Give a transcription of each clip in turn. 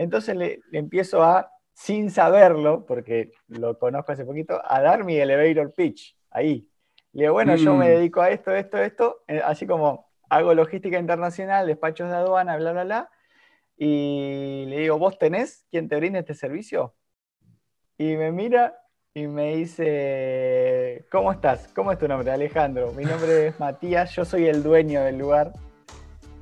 Entonces le, empiezo a, sin saberlo, porque lo conozco hace poquito, a dar mi elevator pitch, ahí. Le digo, bueno, yo me mm. dedico a esto, esto, esto, eh, así como hago logística internacional, despachos de aduana, bla, bla, bla. Y le digo, ¿vos tenés quien te brinde este servicio? Y me mira y me dice, ¿cómo estás? ¿Cómo es tu nombre? Alejandro. Mi nombre es Matías, yo soy el dueño del lugar.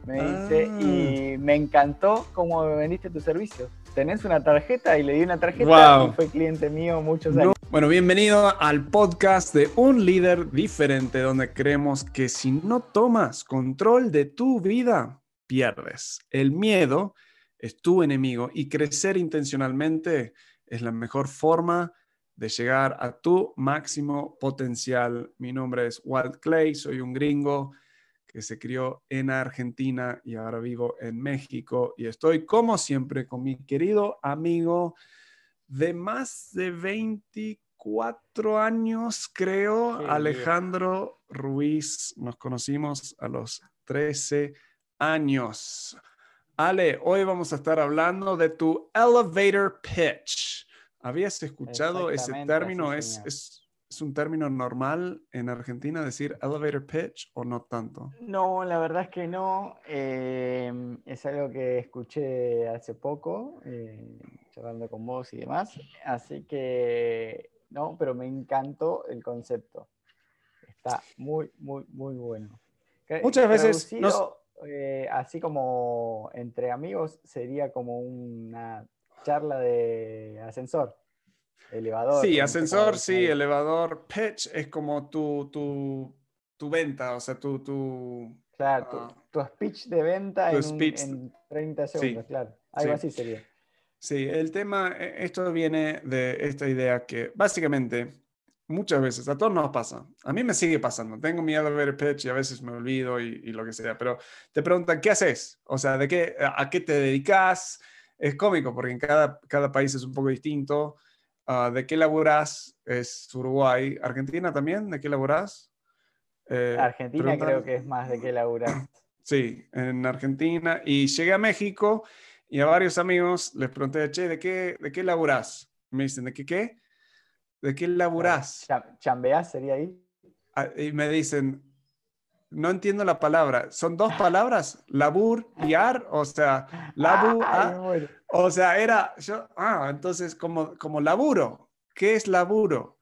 Me dice, ah. y me encantó cómo me vendiste tu servicio. ¿Tenés una tarjeta? Y le di una tarjeta y fue cliente mío muchos años. Bueno, bienvenido al podcast de Un Líder Diferente, donde creemos que si no tomas control de tu vida, pierdes. El miedo es tu enemigo y crecer intencionalmente es la mejor forma de llegar a tu máximo potencial. Mi nombre es Walt Clay, soy un gringo que se crió en Argentina y ahora vivo en México y estoy como siempre con mi querido amigo de más de 24 años, creo, Alejandro Ruiz. Nos conocimos a los 13 años. Ale, hoy vamos a estar hablando de tu elevator pitch. ¿Habías escuchado ese término? ¿Es, es, un término normal en Argentina decir elevator pitch o no tanto? No, la verdad es que no. Em, es algo que escuché hace poco, eh, charlando con vos y demás. Así que no, pero me encantó el concepto. Está muy, muy, muy bueno. Muchas veces... Eh, así como entre amigos, sería como una charla de ascensor, elevador. Sí, ascensor, sí, elevador. Pitch es como tu, tu, tu venta, o sea, tu... tu claro, tu, ah, speech de venta en, 30 segundos, claro. Algo así sería. Sí, el tema, e, esto viene de esta idea que básicamente muchas veces, a todos nos pasa, a mí me sigue pasando, tengo miedo de ver pitch y a veces me olvido y, y, lo que sea, pero te preguntan, ¿qué haces? O sea, ¿de qué, ¿a qué te dedicas? es cómico porque en cada, cada país es un poco distinto. Ah, ¿De qué laburás? Es Uruguay. ¿Argentina también? ¿De qué laburás? Eh, Argentina creo que es más de qué laburás. Sí, en Argentina. Y llegué a México y a varios amigos les pregunté, che, ¿de qué, de qué laburás? Me dicen, ¿de qué qué? ¿De qué laburás? ¿Chambeás sería ahí? Ah, y me dicen, no entiendo la palabra. Son dos palabras, labur y ar, o sea, labu, o sea, era, yo, ah, entonces como, como laburo. ¿Qué es laburo?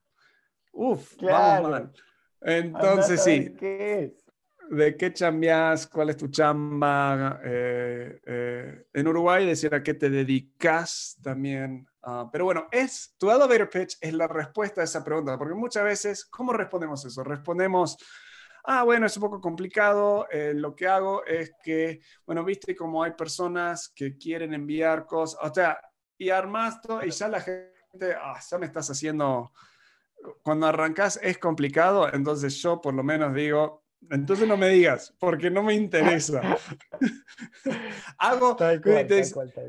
Uf, vamos mal. Entonces sí. ¿Qué es? ¿De qué chambeas? ¿Cuál es tu chamba? Eh, eh, en Uruguay decir a qué te dedicas también. Ah, pero bueno, es tu elevator pitch es la respuesta a esa pregunta, porque muchas veces, ¿cómo respondemos eso? Respondemos, ah, bueno, es un poco complicado, eh, lo que hago es que, bueno, viste como hay personas que quieren enviar cosas, o sea, y armas todo y ya la gente, ah, ya me estás haciendo, cuando arrancas es complicado, entonces yo por lo menos digo, entonces no me digas, porque no me interesa. hago,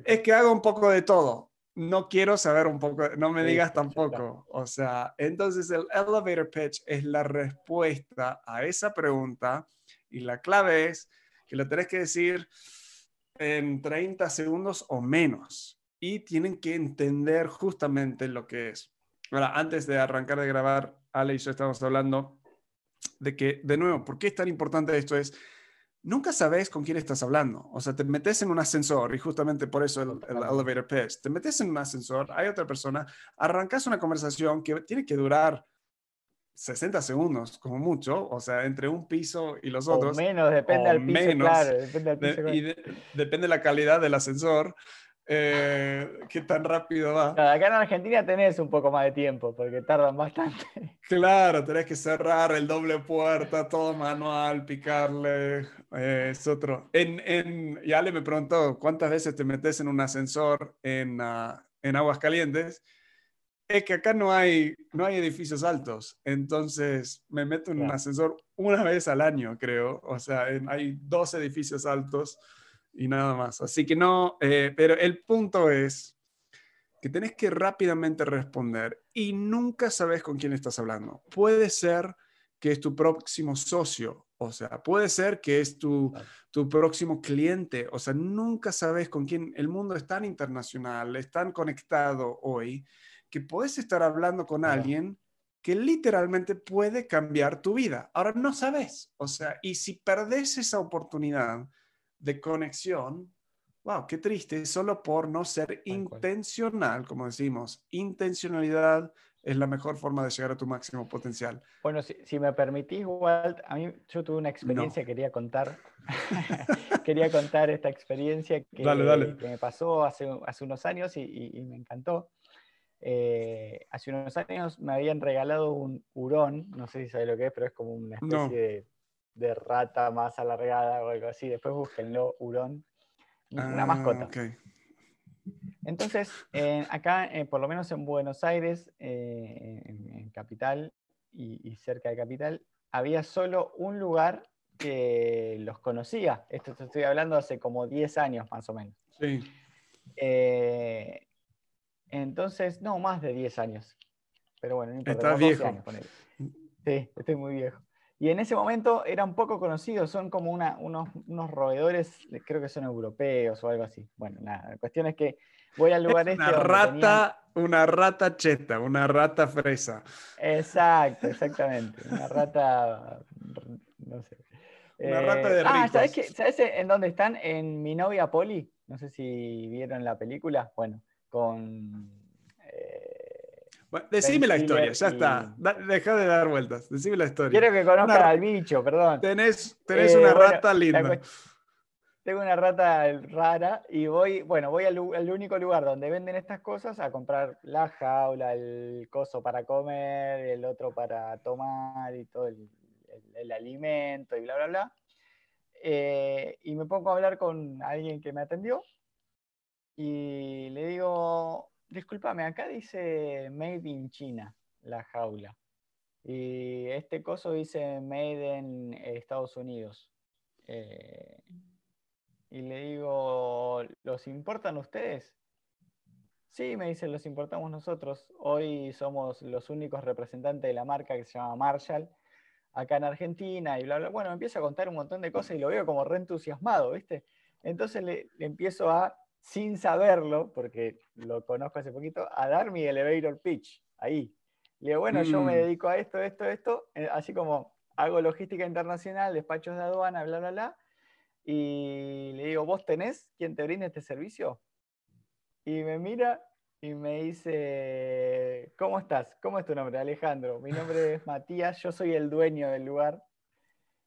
es que hago un poco de todo no quiero saber un poco, no me digas tampoco. O sea, entonces el elevator pitch es la respuesta a esa pregunta y la clave es que lo tenés que decir en 30 segundos o menos y tienen que entender justamente lo que es. Ahora, antes de arrancar de grabar, Ale y yo estamos hablando de que, de nuevo, ¿por qué es tan importante esto? Es nunca sabes con quién estás hablando. O sea, te metes en un ascensor y justamente por eso el, elevator pitch. Te metes en un ascensor, hay otra persona, arrancas una conversación que tiene que durar 60 segundos, como mucho, o sea, entre un piso y los otros. O menos, depende del piso, claro, depende del piso. y depende de la calidad del ascensor. Eh, qué tan rápido va. acá en Argentina tenés un poco más de tiempo porque tardan bastante. Claro, tenés que cerrar el doble puerta, todo manual, picarle, eh, es otro. En, en, y Ale me preguntó, ¿cuántas veces te metes en un ascensor en, uh, en Aguascalientes? Es que acá no hay, no hay edificios altos, entonces me meto en un ascensor una vez al año, creo. O sea, hay dos edificios altos y nada más. Así que no, eh, pero el punto es que tenés que rápidamente responder y nunca sabes con quién estás hablando. Puede ser que es tu próximo socio O sea, puede ser que es tu, tu próximo cliente. O sea, nunca sabes con quién. El mundo es tan internacional, es tan conectado hoy, que puedes estar hablando con alguien que literalmente puede cambiar tu vida. Ahora no sabes. O sea, y si perdes esa oportunidad de conexión, wow, qué triste, solo por no ser intencional, como decimos, intencionalidad es la mejor forma de llegar a tu máximo potencial. Bueno, si, me permitís, Walt, a mí yo tuve una experiencia que quería contar. quería contar esta experiencia que, me pasó hace, hace unos años y, me encantó. Eh, hace unos años me habían regalado un hurón, no sé si sabes lo que es, pero es como una especie de, rata más alargada o algo así. Después búsquenlo, hurón. Una mascota. Ah, entonces, acá, eh, por lo menos en Buenos Aires, eh, en, Capital y, cerca de Capital, había solo un lugar que los conocía. Esto te estoy hablando hace como 10 años más o menos. Sí. Eh, entonces, no, más de 10 años. Pero bueno, no importa. Estás viejo. Sí, estoy muy viejo. Y en ese momento eran poco conocidos, son como una, unos, unos, roedores, creo que son europeos o algo así. Bueno, nada, la cuestión es que voy al lugar este. Una rata, una rata cheta, una rata fresa. Exacto, exactamente. Una rata, no sé. Una rata de eh, Ah, ¿sabes, ¿sabes en dónde están? En Mi novia Poli. No sé si vieron la película. Bueno, con decime la historia, ya está. deja de dar vueltas. Decime la historia. Quiero que conozcan al bicho, perdón. Tenés, tenés eh, una rata linda. Tengo una rata rara y voy, bueno, voy al, único lugar donde venden estas cosas a comprar la jaula, el coso para comer, el otro para tomar y todo el, alimento y bla, bla, bla. Eh, y me pongo a hablar con alguien que me atendió y le digo, discúlpame, acá dice Made in China, la jaula. Y este coso dice Made in Estados Unidos. Eh, y le digo, ¿los importan ustedes? Sí, me dice, los importamos nosotros. Hoy somos los únicos representantes de la marca que se llama Marshall, acá en Argentina, y bla, bla. Bueno, me empieza a contar un montón de cosas y lo veo como re entusiasmado, ¿viste? Entonces le empiezo a sin saberlo, porque lo conozco hace poquito, a dar mi elevator pitch, ahí. Le digo, bueno, yo me mm. dedico a esto, esto, esto, eh, así como hago logística internacional, despachos de aduana, bla, bla, bla. Y le digo, ¿vos tenés quien te brinde este servicio? Y me mira y me dice, ¿cómo estás? ¿Cómo es tu nombre? Alejandro. Mi nombre es Matías, yo soy el dueño del lugar.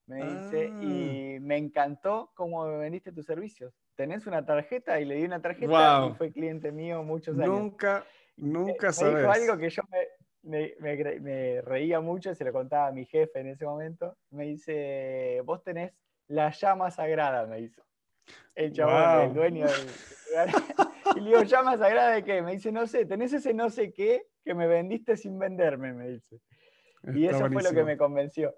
Me dice, ah. y me encantó cómo me vendiste tus servicios tenés una tarjeta y le di una tarjeta y fue cliente mío muchos años. Nunca, nunca me, sabes. Me dijo algo que yo me, me, reía mucho, se lo contaba a mi jefe en ese momento. Me dice, vos tenés la llama sagrada, me hizo. El chabón, el dueño del lugar. y le digo, ¿llama sagrada de qué? Me dice, no sé, tenés ese no sé qué que me vendiste sin venderme, me dice. y eso fue lo que me convenció.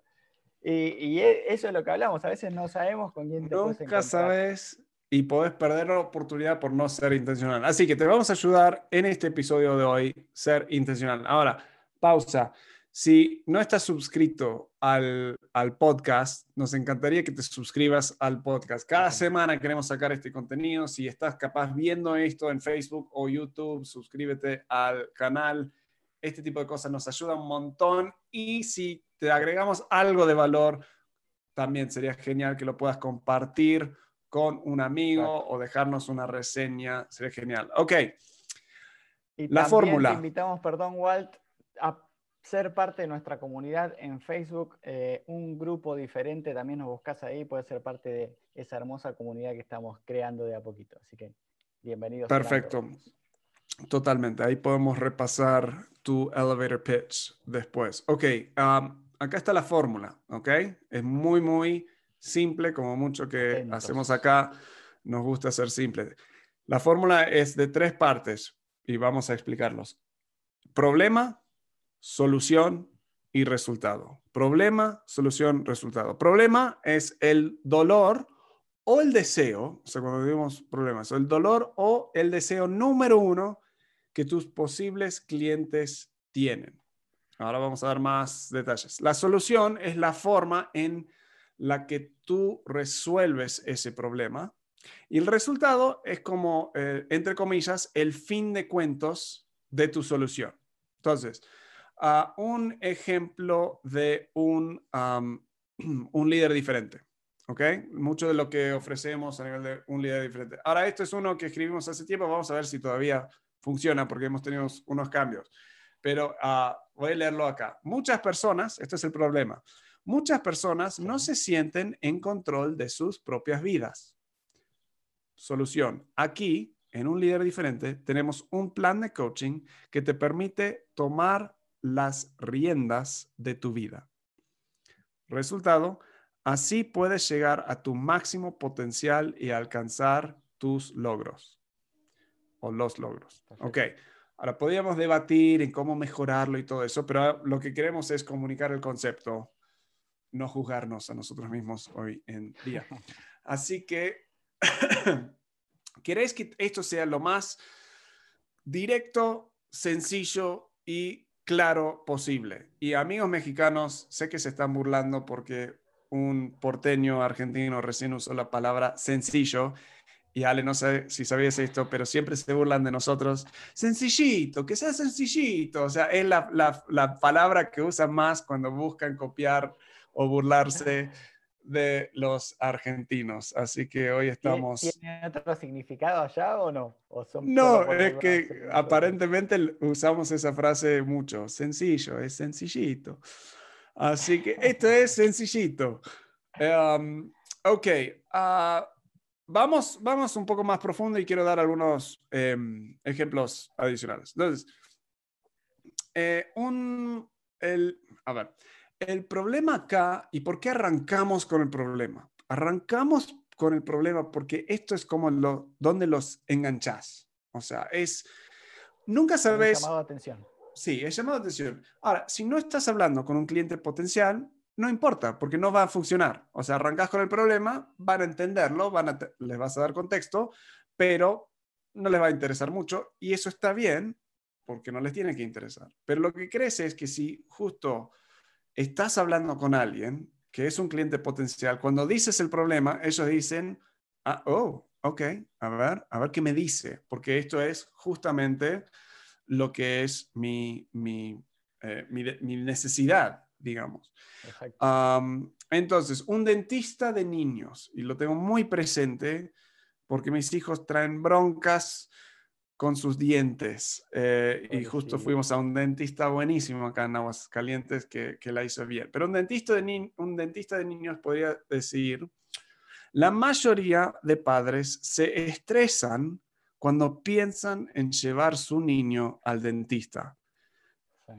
Y, e, eso es lo que hablamos, a veces no sabemos con quién te Nunca sabes y podés perder la oportunidad por no ser intencional. Así que te vamos a ayudar en este episodio de hoy, ser intencional. Ahora, pausa. Si no estás suscrito al, al, podcast, nos encantaría que te suscribas al podcast. Cada semana queremos sacar este contenido. Si estás capaz viendo esto en Facebook o YouTube, suscríbete al canal. Este tipo de cosas nos ayuda un montón. Y si te agregamos algo de valor, también sería genial que lo puedas compartir con un amigo o dejarnos una reseña. Sería genial. Ok. Y la fórmula. Te invitamos, perdón, Walt, a ser parte de nuestra comunidad en Facebook, eh, un grupo diferente, también nos buscas ahí, puedes ser parte de esa hermosa comunidad que estamos creando de a poquito. Así que bienvenidos. Perfecto. Totalmente. Ahí podemos repasar tu elevator pitch después. Ok, um, acá está la fórmula, ¿ok? Es muy, muy simple, como mucho que hacemos acá, nos gusta ser simple. La fórmula es de tres partes y vamos a explicarlos. Problema, solución y resultado. Problema, solución, resultado. Problema es el dolor o el deseo, o sea, cuando decimos problemas, el dolor o el deseo número uno que tus posibles clientes tienen. Ahora vamos a dar más detalles. La solución es la forma en la que tú resuelves ese problema. Y el resultado es como, eh, entre comillas, el fin de cuentos de tu solución. Entonces, un ejemplo de un, un líder diferente. ¿Ok? Mucho de lo que ofrecemos a nivel de un líder diferente. Ahora, esto es uno que escribimos hace tiempo. Vamos a ver si todavía funciona porque hemos tenido unos cambios. Pero uh, voy a leerlo acá. Muchas personas, este es el problema, muchas personas no se sienten en control de sus propias vidas. Solución. Aquí, en un líder diferente, tenemos un plan de coaching que te permite tomar las riendas de tu vida. Resultado, así puedes llegar a tu máximo potencial y alcanzar tus logros o los logros. Ok, ahora podríamos debatir en cómo mejorarlo y todo eso, pero lo que queremos es comunicar el concepto, no juzgarnos a nosotros mismos hoy en día. Así que, ¿queréis que esto sea lo más directo, sencillo y claro posible? Y amigos mexicanos, sé que se están burlando porque un porteño argentino recién usó la palabra sencillo y Ale, no sé si sabías esto, pero siempre se burlan de nosotros. Sencillito, que sea sencillito. O sea, es la, la, la palabra que usan más cuando buscan copiar o burlarse de los argentinos. Así que hoy estamos... ¿Tiene otro significado allá o no? no, es que aparentemente usamos esa frase mucho. Sencillo, es sencillito. Así que esto es sencillito. Um, ok. Uh, vamos, vamos un poco más profundo y quiero dar algunos em, ejemplos adicionales. Entonces, eh, un, el, a ver, el problema acá y por qué arrancamos con el problema. Arrancamos con el problema porque esto es como lo, donde los enganchas. O sea, es, nunca sabes... llamado atención. Sí, es llamado atención. Ahora, si no estás hablando con un cliente potencial, no importa, porque no va a funcionar. O sea, arrancas con el problema, van a entenderlo, van a les vas a dar contexto, pero no les va a interesar mucho y eso está bien porque no les tiene que interesar. Pero lo que crece es que si justo estás hablando con alguien que es un cliente potencial, cuando dices el problema, ellos dicen, ah, oh, ok, a ver, a ver qué me dice, porque esto es justamente lo que es mi, mi, eh, mi necesidad digamos. entonces, un dentista de niños, y lo tengo muy presente porque mis hijos traen broncas con sus dientes. Eh, y justo fuimos a un dentista buenísimo acá en Aguascalientes que, que la hizo bien. Pero un dentista, de un dentista de niños podría decir, la mayoría de padres se estresan cuando piensan en llevar su niño al dentista.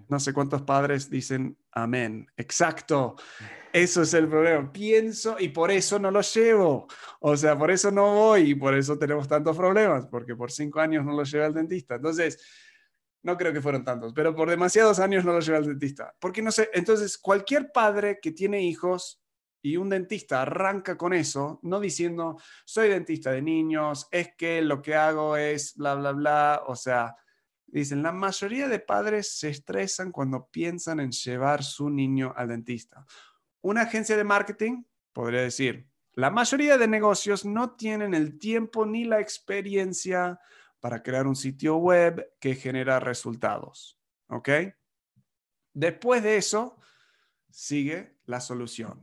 No sé cuántos padres dicen amén. Exacto. Eso es el problema. Pienso y por eso no lo llevo. O sea, por eso no voy y por eso tenemos tantos problemas, porque por cinco años no lo llevé al dentista. Entonces, no creo que fueron tantos, pero por demasiados años no lo llevé al dentista. Porque no sé, entonces cualquier padre que tiene hijos y un dentista arranca con eso, no diciendo, soy dentista de niños, es que lo que hago es bla, bla, bla. O sea, Dicen, la mayoría de padres se estresan cuando piensan en llevar su niño al dentista. Una agencia de marketing podría decir, la mayoría de negocios no tienen el tiempo ni la experiencia para crear un sitio web que genera resultados. ¿Ok? Después de eso, sigue la solución.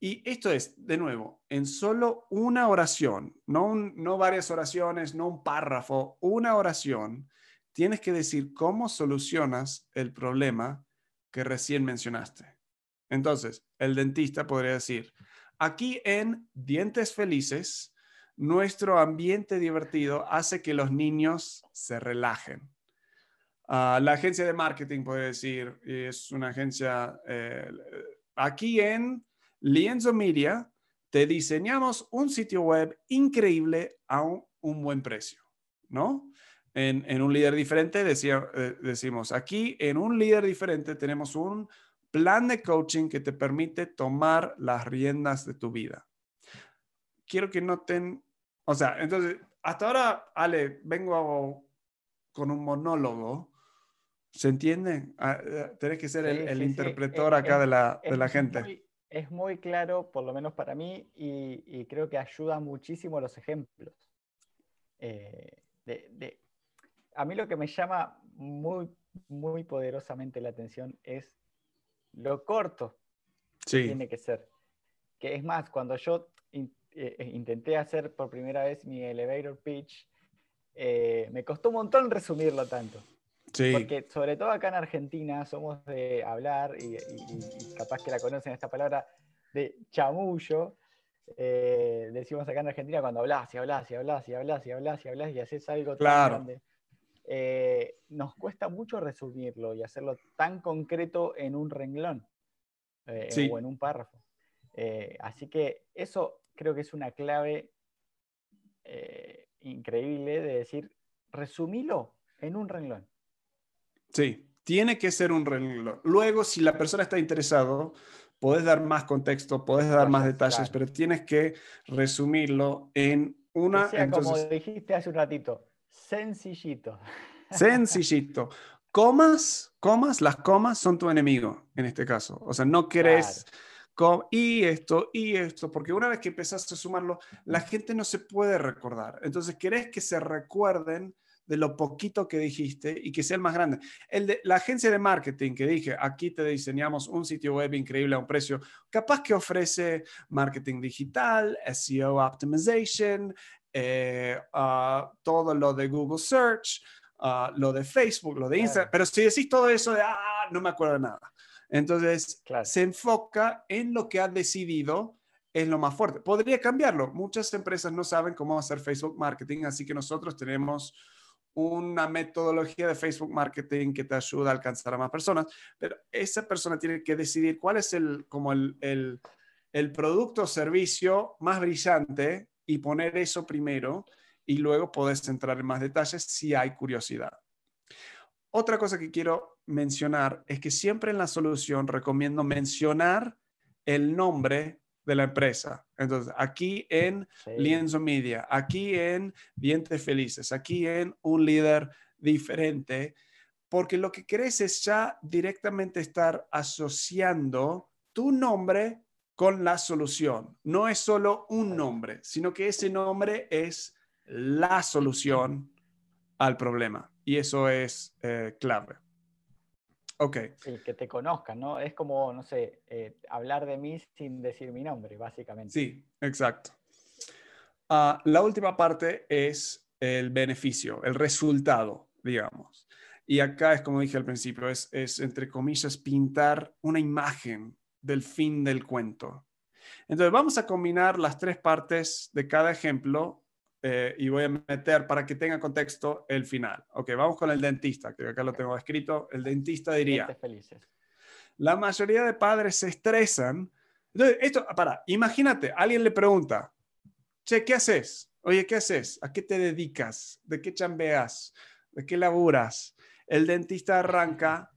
Y esto es, de nuevo, en solo una oración, no, no varias oraciones, no un párrafo, una oración tienes que decir cómo solucionas el problema que recién mencionaste. Entonces, el dentista podría decir, aquí en Dientes Felices, nuestro ambiente divertido hace que los niños se relajen. Ah, la agencia de marketing puede decir, es una agencia, eh, aquí en Lienzo Media, te diseñamos un sitio web increíble a un buen precio, ¿no? en, un líder diferente, decía, eh, decimos, aquí en un líder diferente tenemos un plan de coaching que te permite tomar las riendas de tu vida. Quiero que noten, o sea, entonces, hasta ahora, Ale, vengo con un monólogo. ¿Se entiende? Ah, eh, Tienes que ser el, el interpretor acá de, la, de la gente. es muy claro, por lo menos para mí, y, creo que ayuda muchísimo los ejemplos. Eh, a mí lo que me llama muy, muy poderosamente la atención es lo corto que tiene que ser. Que es más, cuando yo eh, eh, intenté hacer por primera vez mi elevator pitch, me costó un montón resumirlo tanto. Porque sobre todo acá en Argentina somos de hablar, y, capaz que la conocen esta palabra, de chamullo. Eh, decimos acá en Argentina cuando hablas y hablas y hablas y hablas y hablas y hablas y haces algo tan grande. Eh, nos cuesta mucho resumirlo y hacerlo tan concreto en un renglón eh, o en un párrafo. así que eso creo que es una clave increíble de decir, resumilo en un renglón. Sí, tiene que ser un renglón. Luego, si la persona está interesado, puedes dar más contexto, puedes dar más detalles, pero tienes que resumirlo en una... como dijiste hace un ratito, sencillito. Sencillito. Comas, comas, las comas son tu enemigo en este caso. O sea, no querés... y esto, y esto, porque una vez que empezaste a sumarlo, la gente no se puede recordar. Entonces, querés que se recuerden de lo poquito que dijiste y que sea el más grande. El de, la agencia de marketing que dije, aquí te diseñamos un sitio web increíble a un precio, capaz que ofrece marketing digital, SEO optimization, eh, ah, todo lo de Google Search, ah, lo de Facebook, lo de Instagram, pero si decís todo eso de, ah, no me acuerdo de nada. Entonces, se enfoca en lo que ha decidido es lo más fuerte. Podría cambiarlo. Muchas empresas no saben cómo hacer Facebook marketing, así que nosotros tenemos una metodología de Facebook Marketing que te ayuda a alcanzar a más personas, pero esa persona tiene que decidir cuál es el, como el, el, el producto o servicio más brillante y poner eso primero y luego puedes entrar en más detalles si hay curiosidad. Otra cosa que quiero mencionar es que siempre en la solución recomiendo mencionar el nombre de la empresa. Entonces, aquí en Lienzo Media, aquí en Dientes Felices, aquí en Un Líder Diferente, porque lo que querés es ya directamente estar asociando tu nombre con la solución. No es solo un nombre, sino que ese nombre es la solución al problema. Y eso es eh, clave. Ok. que te conozcan, ¿no? Es como, no sé, eh, hablar de mí sin decir mi nombre, básicamente. Sí, exacto. Ah, la última parte es el beneficio, el resultado, digamos. Y acá es como dije al principio, es, es entre comillas pintar una imagen del fin del cuento. Entonces vamos a combinar las tres partes de cada ejemplo eh, y voy a meter para que tenga contexto el final. Ok, vamos con el dentista, que acá lo tengo escrito. El dentista diría, felices. la mayoría de padres se estresan. Entonces, esto, para, imagínate, alguien le pregunta, che, ¿qué haces? Oye, ¿qué haces? ¿A qué te dedicas? ¿De qué chambeas? ¿De qué laburas? El dentista arranca.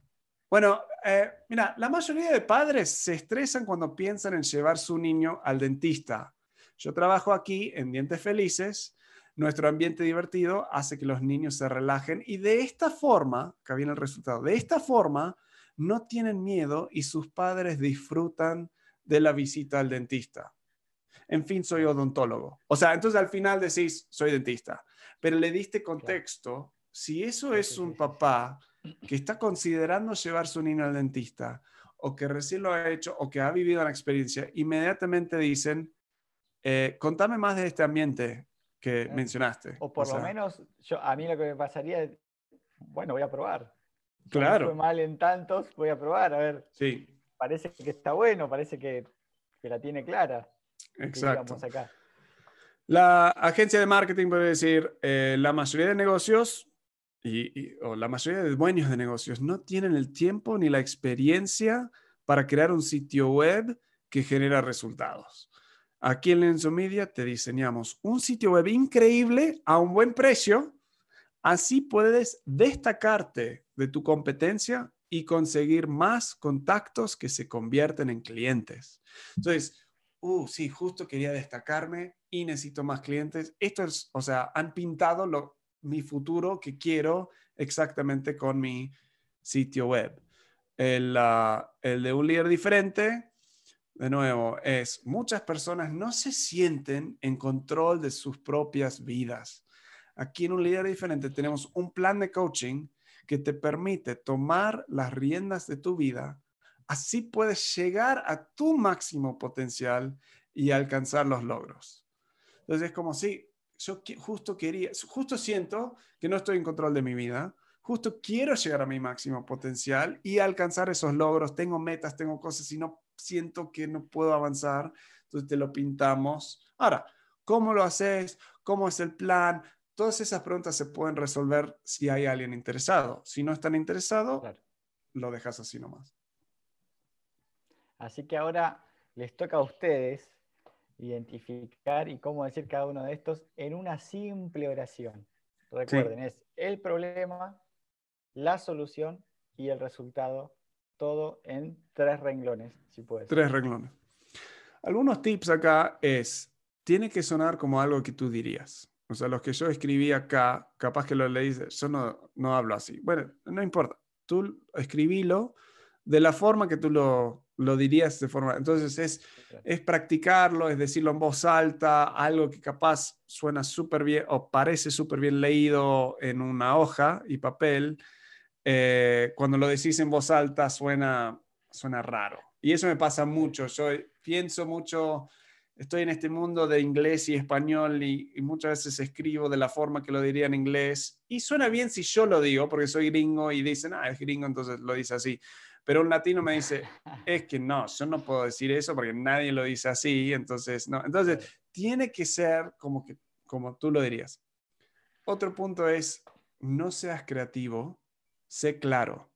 Bueno, eh, mira, la mayoría de padres se estresan cuando piensan en llevar su niño al dentista. Yo trabajo aquí en Dientes Felices nuestro ambiente divertido hace que los niños se relajen y de esta forma, acá viene el resultado, de esta forma no tienen miedo y sus padres disfrutan de la visita al dentista. En fin, soy odontólogo. O sea, entonces al final decís, soy dentista, pero le diste contexto. Si eso es un papá que está considerando llevar su niño al dentista o que recién lo ha hecho o que ha vivido una experiencia, inmediatamente dicen, eh, contame más de este ambiente, que mencionaste. O por lo menos, yo, a mí lo que me pasaría es, bueno, voy a probar. Claro. fue mal en tantos, voy a probar, a ver. Sí. Parece que está bueno, parece que, que la tiene clara. Exacto. Acá. La agencia de marketing puede decir, eh, la mayoría de negocios y, la mayoría de dueños de negocios no tienen el tiempo ni la experiencia para crear un sitio web que genera resultados. Aquí en Lenzo Media te diseñamos un sitio web increíble a un buen precio. Así puedes destacarte de tu competencia y conseguir más contactos que se convierten en clientes. Entonces, uh, sí, justo quería destacarme y necesito más clientes. Esto es, o sea, han pintado lo, mi futuro que quiero exactamente con mi sitio web. El, ah, el de un líder diferente de nuevo, es muchas personas no se sienten en control de sus propias vidas. Aquí en un líder diferente tenemos un plan de coaching que te permite tomar las riendas de tu vida. Así puedes llegar a tu máximo potencial y alcanzar los logros. Entonces es como si yo justo quería, justo siento que no estoy en control de mi vida, justo quiero llegar a mi máximo potencial y alcanzar esos logros. Tengo metas, tengo cosas y no siento que no puedo avanzar, entonces te lo pintamos. Ahora, ¿cómo lo haces? ¿Cómo es el plan? Todas esas preguntas se pueden resolver si hay alguien interesado. Si no están interesado, lo dejas así nomás. Así que ahora les toca a ustedes identificar y cómo decir cada uno de estos en una simple oración. Recuerden, es el problema, la solución y el resultado todo en tres renglones, si puedes. Tres renglones. Algunos tips acá es, tiene que sonar como algo que tú dirías. O sea, los que yo escribí acá, capaz que lo leís, yo no, no hablo así. Bueno, no importa. Tú escribilo de la forma que tú lo, lo dirías de forma. Entonces es, es practicarlo, es decirlo en voz alta, algo que capaz suena súper bien o parece súper bien leído en una hoja y papel eh, cuando lo decís en voz alta suena, suena raro. Y eso me pasa mucho. Yo pienso mucho, estoy en este mundo de inglés y español y, muchas veces escribo de la forma que lo diría en inglés. Y suena bien si yo lo digo, porque soy gringo y dicen, ah, es gringo, entonces lo dice así. Pero un latino me dice, es que no, yo no puedo decir eso porque nadie lo dice así, entonces no. Entonces, tiene que ser como, que, como tú lo dirías. Otro punto es, no seas creativo sé claro.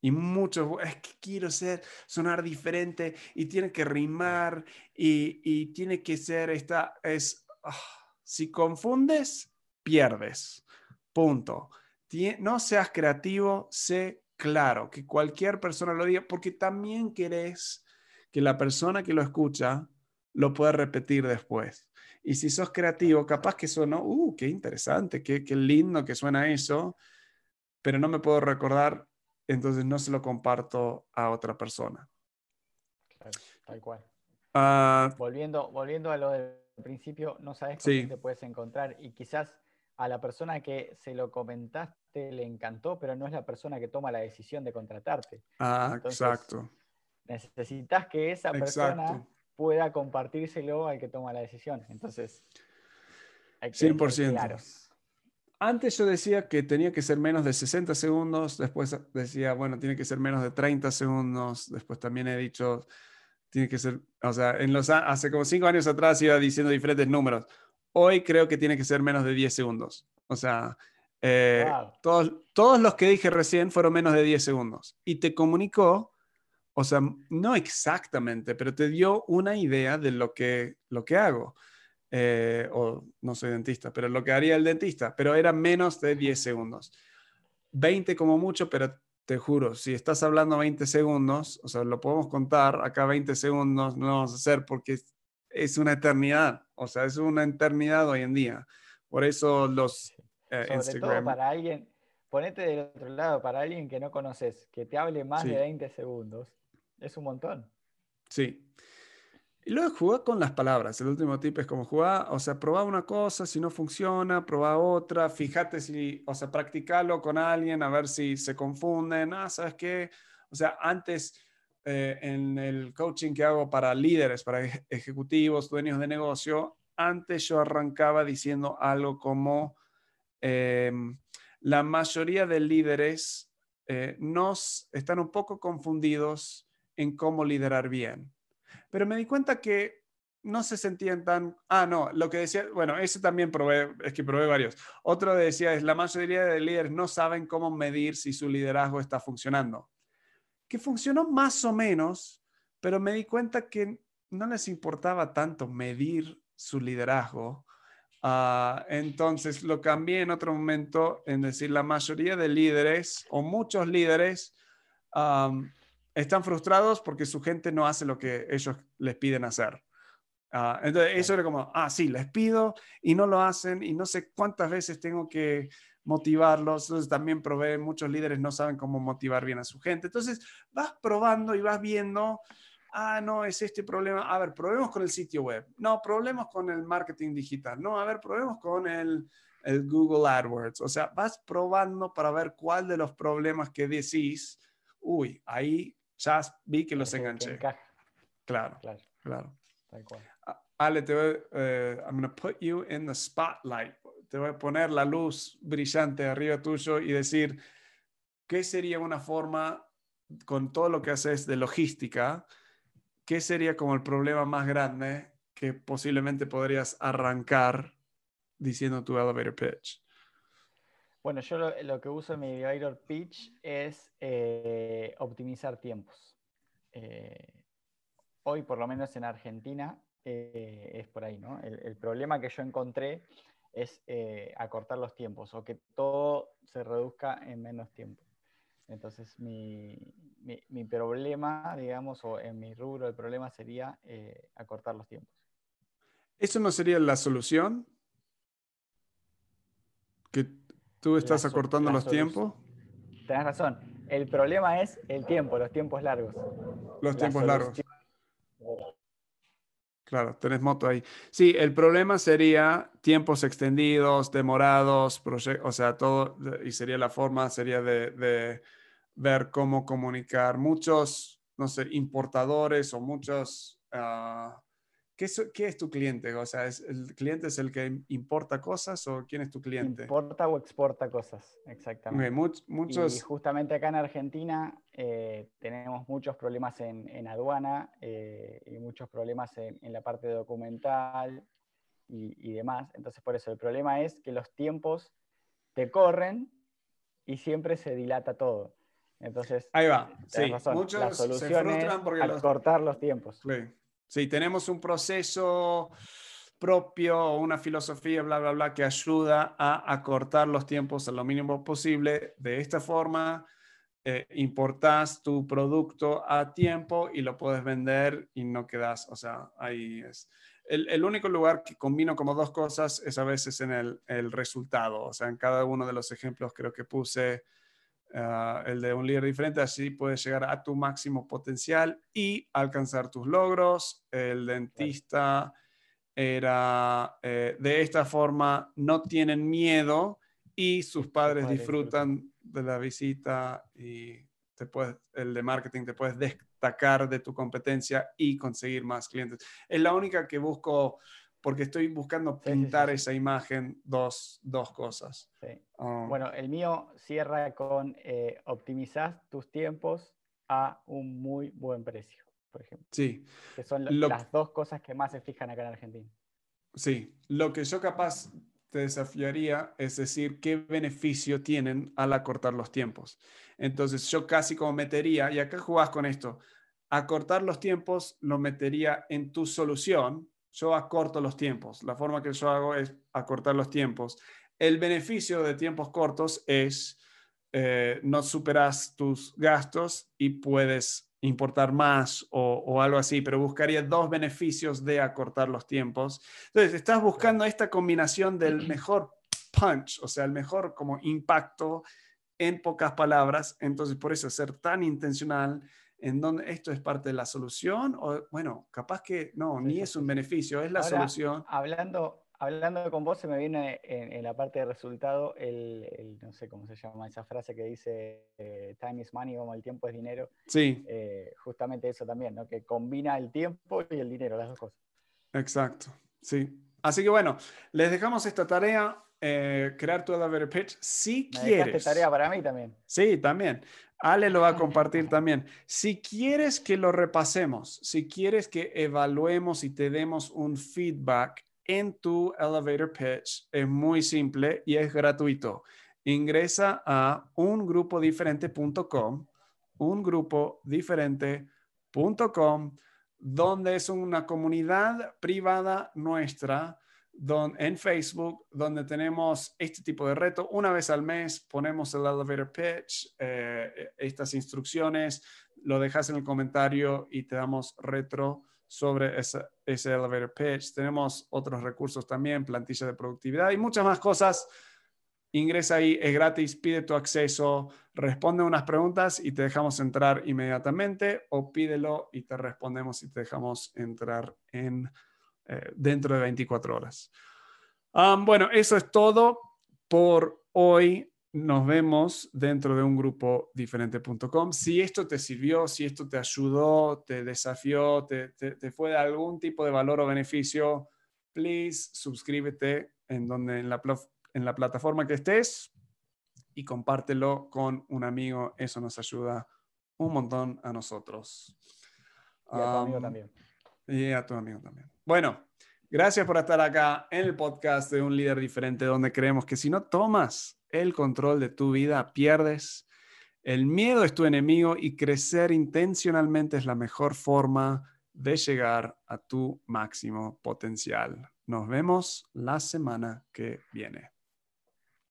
Y muchos, es que quiero ser, sonar diferente y tiene que rimar y, tiene que ser esta, es, ah, si confundes, pierdes. Punto. No seas creativo, sé claro, que cualquier persona lo diga, porque también querés que la persona que lo escucha lo pueda repetir después. Y si sos creativo, capaz que suena, uh, qué interesante, qué, qué lindo que suena eso pero no me puedo recordar, entonces no se lo comparto a otra persona. tal cual. Ah, volviendo, volviendo a lo del principio, no sabes con te puedes encontrar y quizás a la persona que se lo comentaste le encantó, pero no es la persona que toma la decisión de contratarte. Ah, exacto. Necesitas que esa persona pueda compartírselo al que toma la decisión. Entonces, hay que 100%. Antes yo decía que tenía que ser menos de 60 segundos, después decía, bueno, tiene que ser menos de 30 segundos, después también he dicho, tiene que ser, o sea, en los, hace como cinco años atrás iba diciendo diferentes números. Hoy creo que tiene que ser menos de 10 segundos. O sea, eh, todos, todos los que dije recién fueron menos de 10 segundos. Y te comunicó, o sea, no exactamente, pero te dio una idea de lo que, lo que hago. Eh, o no soy dentista, pero lo que haría el dentista, pero era menos de 10 segundos. 20 como mucho, pero te juro, si estás hablando 20 segundos, o sea, lo podemos contar, acá 20 segundos no vamos a hacer porque es una eternidad, o sea, es una eternidad hoy en día. Por eso los eh, Sobre todo para alguien, ponete del otro lado, para alguien que no conoces, que te hable más de 20 segundos, es un montón. Sí. Y luego jugar con las palabras. El último tip es como jugar, o sea, probar una cosa, si no funciona, probar otra, fíjate si, o sea, practicarlo con alguien, a ver si se confunden. Ah, ¿sabes qué? O sea, antes eh, en el coaching que hago para líderes, para ejecutivos, dueños de negocio, antes yo arrancaba diciendo algo como, em, la mayoría de líderes eh, nos están un poco confundidos en cómo liderar bien pero me di cuenta que no se sentían tan... Ah, no, lo que decía, bueno, ese también probé, es que probé varios. Otro decía es, la mayoría de líderes no saben cómo medir si su liderazgo está funcionando. Que funcionó más o menos, pero me di cuenta que no les importaba tanto medir su liderazgo. Ah, entonces lo cambié en otro momento en decir, la mayoría de líderes o muchos líderes están frustrados porque su gente no hace lo que ellos les piden hacer. Ah, entonces, eso era como, ah, sí, les pido y no lo hacen y no sé cuántas veces tengo que motivarlos. Entonces, también probé, muchos líderes no saben cómo motivar bien a su gente. Entonces, vas probando y vas viendo ah, no, es este problema. A ver, problemas con el sitio web. No, problemas con el marketing digital. No, a ver, problemas con el, el Google AdWords. O sea, vas probando para ver cuál de los problemas que decís, uy, ahí ya vi que los enganché. Claro, claro, claro. Tal cual. Ale, te voy, uh, I'm going to put you in the spotlight. Te voy a poner la luz brillante arriba tuyo y decir, ¿qué sería una forma, con todo lo que haces de logística, qué sería como el problema más grande que posiblemente podrías arrancar diciendo tu elevator pitch? Bueno, yo lo, que uso en mi elevator pitch es eh, optimizar tiempos. Eh, hoy, por lo menos en Argentina, eh, es por ahí, ¿no? El, problema que yo encontré es acortar los tiempos o que todo se reduzca en menos tiempo. Entonces, mi, mi, problema, digamos, o en mi rubro, el problema sería acortar los tiempos. ¿Eso no sería la solución? Que tú estás acortando los tiempos. Tenés razón. El problema es el tiempo, los tiempos largos. Los tiempos largos. Claro, tenés moto ahí. Sí, el problema sería tiempos extendidos, demorados, o sea, todo, y sería la forma, sería de, ver cómo comunicar. Muchos, no sé, importadores o muchos ah, ¿Qué es, tu cliente? O sea, ¿es, ¿el cliente es el que importa cosas o quién es tu cliente? Importa o exporta cosas, exactamente. muchos... Y justamente acá en Argentina eh, tenemos muchos problemas en, aduana eh, y muchos problemas en, la parte documental y, demás. Entonces, por eso el problema es que los tiempos te corren y siempre se dilata todo. Entonces, ahí va. Sí, muchos la solución se frustran porque cortar los tiempos. Sí. Si tenemos un proceso propio una filosofía, bla, bla, bla, que ayuda a acortar los tiempos a lo mínimo posible. De esta forma, eh, importas tu producto a tiempo y lo puedes vender y no quedas, o sea, ahí es. El, único lugar que combino como dos cosas es a veces en el, el resultado, o sea, en cada uno de los ejemplos creo que puse Ah, el de un líder diferente, así puedes llegar a tu máximo potencial y alcanzar tus logros. El dentista era, eh, de esta forma, no tienen miedo y sus padres, disfrutan de la visita y te puedes, el de marketing te puedes destacar de tu competencia y conseguir más clientes. Es la única que busco porque estoy buscando pintar esa imagen dos, dos cosas. Um, bueno, el mío cierra con eh, optimizar tus tiempos a un muy buen precio, por ejemplo. Sí. Que son las dos cosas que más se fijan acá en Argentina. Sí, lo que yo capaz te desafiaría es decir qué beneficio tienen al acortar los tiempos. Entonces yo casi como metería, y acá jugás con esto, acortar los tiempos lo metería en tu solución yo acorto los tiempos. La forma que yo hago es acortar los tiempos. El beneficio de tiempos cortos es eh, no superas tus gastos y puedes importar más o, algo así, pero buscaría dos beneficios de acortar los tiempos. Entonces, estás buscando esta combinación del mejor punch, o sea, el mejor como impacto en pocas palabras. Entonces, por eso ser tan intencional en donde esto es parte de la solución o bueno, capaz que no, ni es un beneficio, es la solución. Hablando, hablando con vos, se me viene en, la parte de resultado el, no sé cómo se llama, esa frase que dice eh, time is money, como el tiempo es dinero. Sí. Eh, justamente eso también, ¿no? Que combina el tiempo y el dinero, las dos cosas. Exacto, sí. Así que bueno, les dejamos esta tarea. Eh, crear tu elevator pitch si Me quieres. tarea para mí también. Sí, también. Ale lo va a compartir también. Si quieres que lo repasemos, si quieres que evaluemos y te demos un feedback en tu elevator pitch, es muy simple y es gratuito. Ingresa a ungrupodiferente.com, ungrupodiferente.com, donde es una comunidad privada nuestra en Facebook, donde tenemos este tipo de reto. Una vez al mes ponemos el elevator pitch, eh, estas instrucciones, lo dejas en el comentario y te damos retro sobre ese, ese elevator pitch. Tenemos otros recursos también, plantilla de productividad y muchas más cosas. ingresa ahí, es gratis, pide tu acceso, responde unas preguntas y te dejamos entrar inmediatamente o pídelo y te respondemos y te dejamos entrar en, eh, dentro de 24 horas. bueno, eso es todo por hoy. Nos vemos dentro de un grupo diferente.com. Si esto te sirvió, si esto te ayudó, te desafió, te, te fue de algún tipo de valor o beneficio, please suscríbete en, donde, en, la, en la plataforma que estés y compártelo con un amigo. Eso nos ayuda un montón a nosotros. Y a tu amigo también. Y a tu amigo también. Bueno, gracias por estar acá en el podcast de Un Líder Diferente, donde creemos que si no tomas el control de tu vida, pierdes. El miedo es tu enemigo y crecer intencionalmente es la mejor forma de llegar a tu máximo potencial. Nos vemos la semana que viene.